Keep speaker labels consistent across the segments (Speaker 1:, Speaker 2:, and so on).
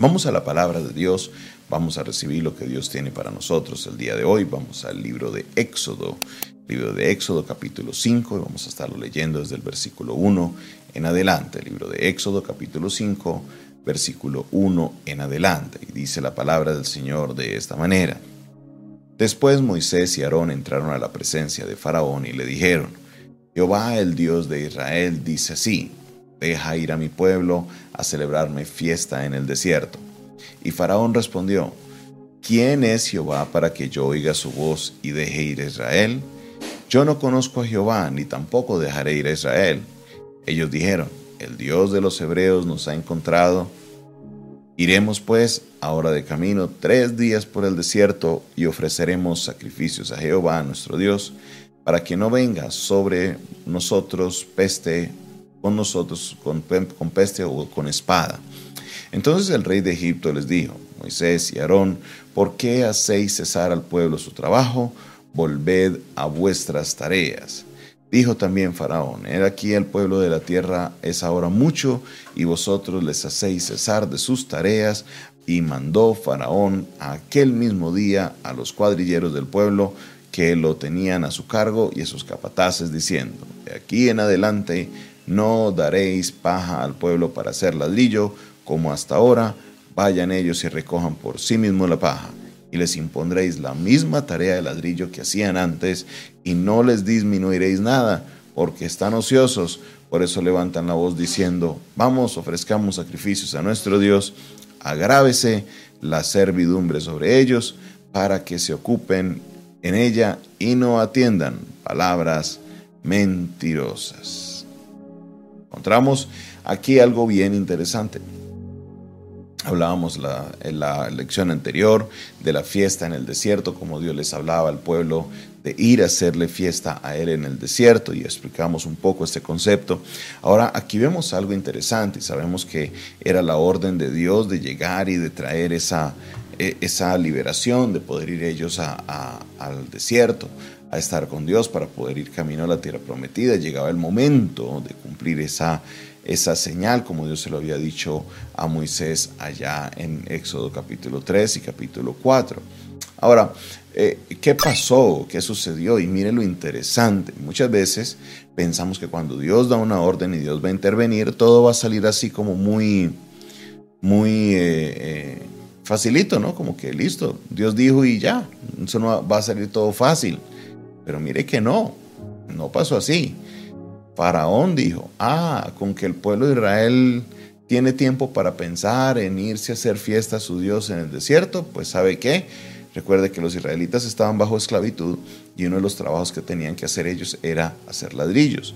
Speaker 1: Vamos a la palabra de Dios, vamos a recibir lo que Dios tiene para nosotros el día de hoy. Vamos al libro de Éxodo, libro de Éxodo capítulo 5 y vamos a estarlo leyendo desde el versículo 1 en adelante. libro de Éxodo capítulo 5, versículo 1 en adelante. Y dice la palabra del Señor de esta manera. Después Moisés y Aarón entraron a la presencia de Faraón y le dijeron, Jehová el Dios de Israel dice así, deja ir a mi pueblo a celebrarme fiesta en el desierto. Y Faraón respondió, ¿quién es Jehová para que yo oiga su voz y deje ir a Israel? Yo no conozco a Jehová, ni tampoco dejaré ir a Israel. Ellos dijeron, el Dios de los hebreos nos ha encontrado. Iremos pues ahora de camino tres días por el desierto y ofreceremos sacrificios a Jehová nuestro Dios, para que no venga sobre nosotros peste con nosotros con, peste o con espada. Entonces el rey de Egipto les dijo, Moisés y Aarón, ¿por qué hacéis cesar al pueblo su trabajo? Volved a vuestras tareas. Dijo también Faraón, He aquí el pueblo de la tierra es ahora mucho, y vosotros les hacéis cesar de sus tareas. Y mandó Faraón aquel mismo día a los cuadrilleros del pueblo que lo tenían a su cargo y a sus capataces, diciendo, De aquí en adelante no daréis paja al pueblo para hacer ladrillo, como hasta ahora, vayan ellos y recojan por sí mismos la paja, y les impondréis la misma tarea de ladrillo que hacían antes, y no les disminuiréis nada, porque están ociosos, por eso levantan la voz diciendo, vamos, ofrezcamos sacrificios a nuestro Dios, agrávese la servidumbre sobre ellos, para que se ocupen en ella y no atiendan palabras mentirosas encontramos aquí algo bien interesante. Hablábamos en la lección anterior de la fiesta en el desierto, como Dios les hablaba al pueblo de ir a hacerle fiesta a Él en el desierto y explicamos un poco este concepto. Ahora aquí vemos algo interesante y sabemos que era la orden de Dios de llegar y de traer esa, e, esa liberación, de poder ir ellos al desierto, a estar con Dios para poder ir camino a la tierra prometida. Llegaba el momento de cumplir esa, esa señal, como Dios se lo había dicho a Moisés allá en Éxodo capítulo 3 y capítulo 4. Ahora, eh, ¿qué pasó? ¿Qué sucedió? Y mire lo interesante. Muchas veces pensamos que cuando Dios da una orden y Dios va a intervenir, todo va a salir así como muy, muy... Eh, eh, facilito, ¿no? Como que listo, Dios dijo y ya, eso no va a salir todo fácil. Pero mire que no, no pasó así. Faraón dijo, ah, con que el pueblo de Israel tiene tiempo para pensar en irse a hacer fiesta a su Dios en el desierto, pues sabe qué, recuerde que los israelitas estaban bajo esclavitud y uno de los trabajos que tenían que hacer ellos era hacer ladrillos.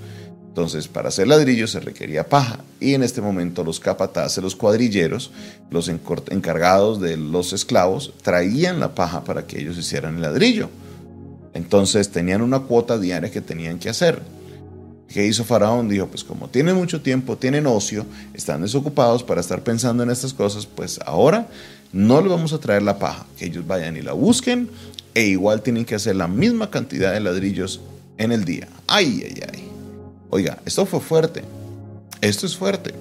Speaker 1: Entonces, para hacer ladrillos se requería paja. Y en este momento los capataces, los cuadrilleros, los encargados de los esclavos, traían la paja para que ellos hicieran el ladrillo. Entonces tenían una cuota diaria que tenían que hacer. ¿Qué hizo Faraón? Dijo, pues como tienen mucho tiempo, tienen ocio, están desocupados para estar pensando en estas cosas, pues ahora no les vamos a traer la paja, que ellos vayan y la busquen e igual tienen que hacer la misma cantidad de ladrillos en el día. Ay, ay, ay. Oiga, esto fue fuerte. Esto es fuerte.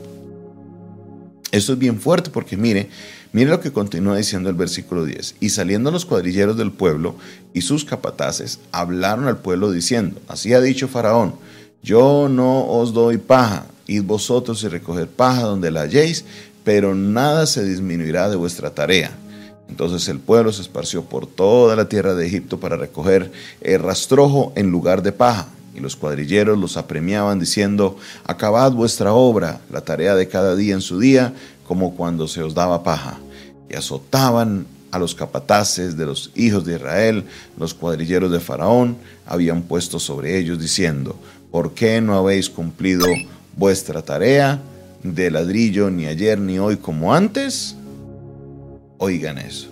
Speaker 1: Esto es bien fuerte porque mire, mire lo que continúa diciendo el versículo 10. Y saliendo los cuadrilleros del pueblo y sus capataces, hablaron al pueblo diciendo, así ha dicho Faraón, yo no os doy paja, id vosotros y recoger paja donde la halléis, pero nada se disminuirá de vuestra tarea. Entonces el pueblo se esparció por toda la tierra de Egipto para recoger el rastrojo en lugar de paja y los cuadrilleros los apremiaban diciendo, acabad vuestra obra, la tarea de cada día en su día, como cuando se os daba paja. Y azotaban a los capataces de los hijos de Israel, los cuadrilleros de Faraón, habían puesto sobre ellos diciendo, ¿por qué no habéis cumplido vuestra tarea de ladrillo ni ayer ni hoy como antes? Oigan eso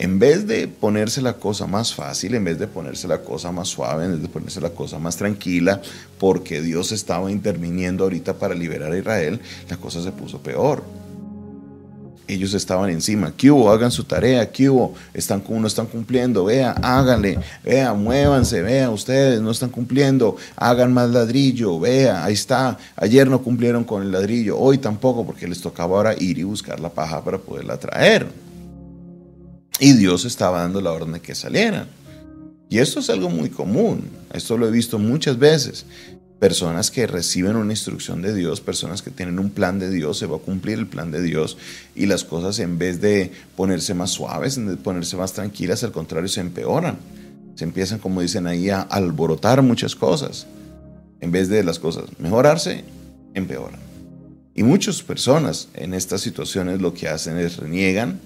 Speaker 1: en vez de ponerse la cosa más fácil, en vez de ponerse la cosa más suave, en vez de ponerse la cosa más tranquila, porque Dios estaba interviniendo ahorita para liberar a Israel, la cosa se puso peor. ellos estaban encima. ¿Qué hubo? Hagan su tarea. ¿Qué hubo? Están, no están cumpliendo. Vea, háganle. Vea, muévanse. Vea, ustedes no están cumpliendo. Hagan más ladrillo. Vea, ahí está. Ayer no cumplieron con el ladrillo. Hoy tampoco, porque les tocaba ahora ir y buscar la paja para poderla traer. Y Dios estaba dando la orden de que salieran. Y esto es algo muy común. Esto lo he visto muchas veces personas que reciben una instrucción de Dios, personas que tienen un plan de Dios, se va a cumplir el plan de Dios y las cosas en vez de ponerse más suaves, en vez de ponerse más tranquilas, al contrario, se empeoran. Se empiezan, como dicen ahí, a alborotar muchas cosas. En vez de las cosas mejorarse, empeoran. Y muchas personas en estas situaciones lo que hacen es reniegan,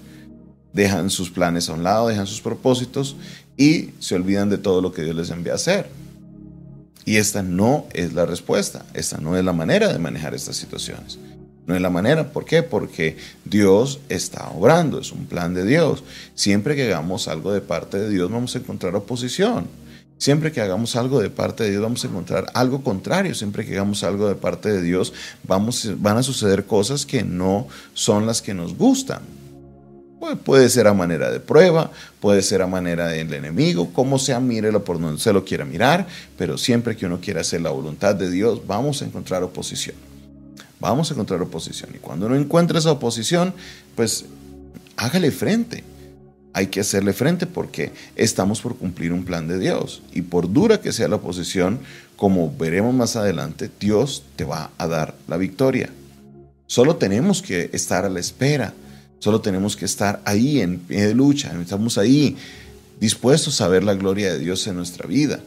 Speaker 1: dejan sus planes a un lado, dejan sus propósitos y se olvidan de todo lo que Dios les envía a hacer. Y esta no es la respuesta, esta no es la manera de manejar estas situaciones. No es la manera, ¿por qué? Porque Dios está obrando, es un plan de Dios. Siempre que hagamos algo de parte de Dios vamos a encontrar oposición. Siempre que hagamos algo de parte de Dios vamos a encontrar algo contrario. Siempre que hagamos algo de parte de Dios vamos, van a suceder cosas que no son las que nos gustan. Puede ser a manera de prueba, puede ser a manera del enemigo, como sea, mírelo por donde se lo quiera mirar, pero siempre que uno quiera hacer la voluntad de Dios, vamos a encontrar oposición. Vamos a encontrar oposición. Y cuando uno encuentra esa oposición, pues hágale frente. Hay que hacerle frente porque estamos por cumplir un plan de Dios. Y por dura que sea la oposición, como veremos más adelante, Dios te va a dar la victoria. Solo tenemos que estar a la espera Solo tenemos que estar ahí en pie de lucha, estamos ahí dispuestos a ver la gloria de Dios en nuestra vida.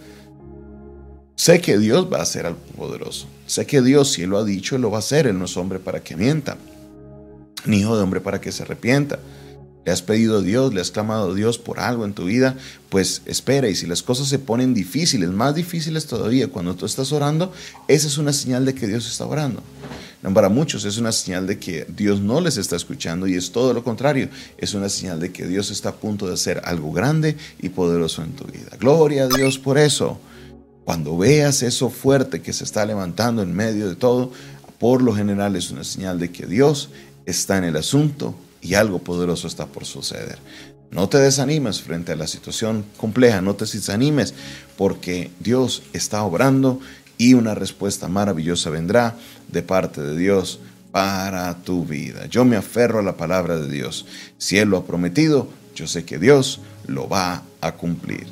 Speaker 1: Sé que Dios va a hacer algo poderoso. Sé que Dios, si Él lo ha dicho, Él lo va a hacer. Él no es hombre para que mienta, ni hijo de hombre para que se arrepienta. Le has pedido a Dios, le has clamado a Dios por algo en tu vida, pues espera. Y si las cosas se ponen difíciles, más difíciles todavía, cuando tú estás orando, esa es una señal de que Dios está orando. Para muchos es una señal de que Dios no les está escuchando y es todo lo contrario. Es una señal de que Dios está a punto de hacer algo grande y poderoso en tu vida. Gloria a Dios por eso. Cuando veas eso fuerte que se está levantando en medio de todo, por lo general es una señal de que Dios está en el asunto y algo poderoso está por suceder. No te desanimes frente a la situación compleja, no te desanimes porque Dios está obrando y una respuesta maravillosa vendrá de parte de Dios para tu vida. Yo me aferro a la palabra de Dios. Si Él lo ha prometido, yo sé que Dios lo va a cumplir.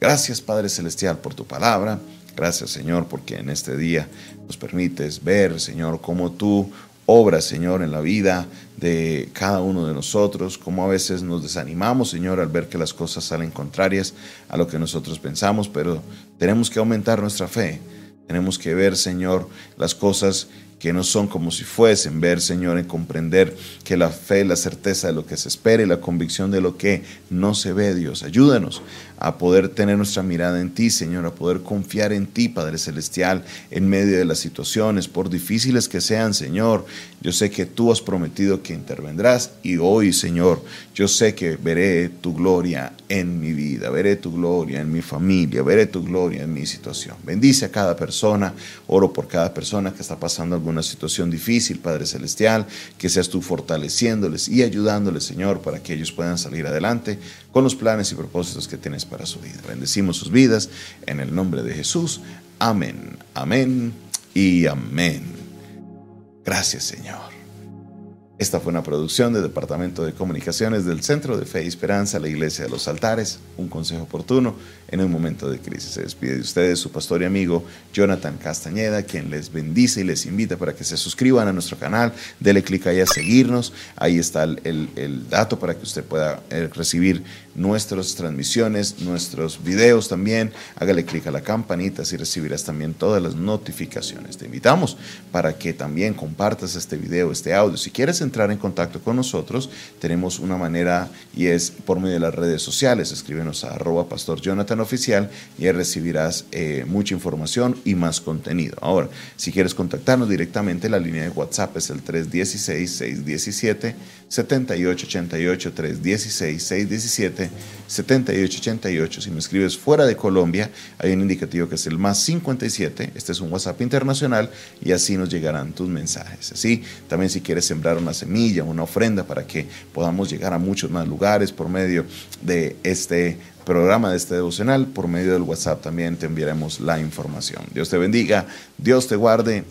Speaker 1: Gracias Padre Celestial por tu palabra. Gracias Señor porque en este día nos permites ver, Señor, cómo tú obras, Señor, en la vida de cada uno de nosotros, cómo a veces nos desanimamos, Señor, al ver que las cosas salen contrarias a lo que nosotros pensamos, pero tenemos que aumentar nuestra fe tenemos que ver, Señor, las cosas que no son como si fuesen, ver, Señor, y comprender que la fe la certeza de lo que se espera y la convicción de lo que no se ve, Dios. Ayúdanos a poder tener nuestra mirada en ti, Señor, a poder confiar en ti, Padre Celestial, en medio de las situaciones, por difíciles que sean, Señor. Yo sé que tú has prometido que intervendrás y hoy, Señor, yo sé que veré tu gloria en mi vida, veré tu gloria en mi familia, veré tu gloria en mi situación. Bendice a cada persona, oro por cada persona que está pasando alguna situación difícil, Padre Celestial, que seas tú fortaleciéndoles y ayudándoles, Señor, para que ellos puedan salir adelante con los planes y propósitos que tienes para su vida. Bendecimos sus vidas en el nombre de Jesús. Amén, amén y amén. Gracias Señor. Esta fue una producción del Departamento de Comunicaciones del Centro de Fe y Esperanza, la Iglesia de los Altares, un consejo oportuno en un momento de crisis. Se despide de ustedes su pastor y amigo Jonathan Castañeda, quien les bendice y les invita para que se suscriban a nuestro canal, dele clic ahí a seguirnos, ahí está el, el dato para que usted pueda eh, recibir nuestras transmisiones, nuestros videos también. Hágale clic a la campanita así recibirás también todas las notificaciones. Te invitamos para que también compartas este video, este audio. Si quieres entrar en contacto con nosotros, tenemos una manera y es por medio de las redes sociales. Escríbenos a arroba pastor Jonathan Oficial y ahí recibirás eh, mucha información y más contenido. Ahora, si quieres contactarnos directamente, la línea de WhatsApp es el 316-617. 7888 316 617 7888. Si me escribes fuera de Colombia, hay un indicativo que es el más 57. Este es un WhatsApp internacional y así nos llegarán tus mensajes. Así, también si quieres sembrar una semilla, una ofrenda para que podamos llegar a muchos más lugares por medio de este programa, de este devocional. Por medio del WhatsApp también te enviaremos la información. Dios te bendiga, Dios te guarde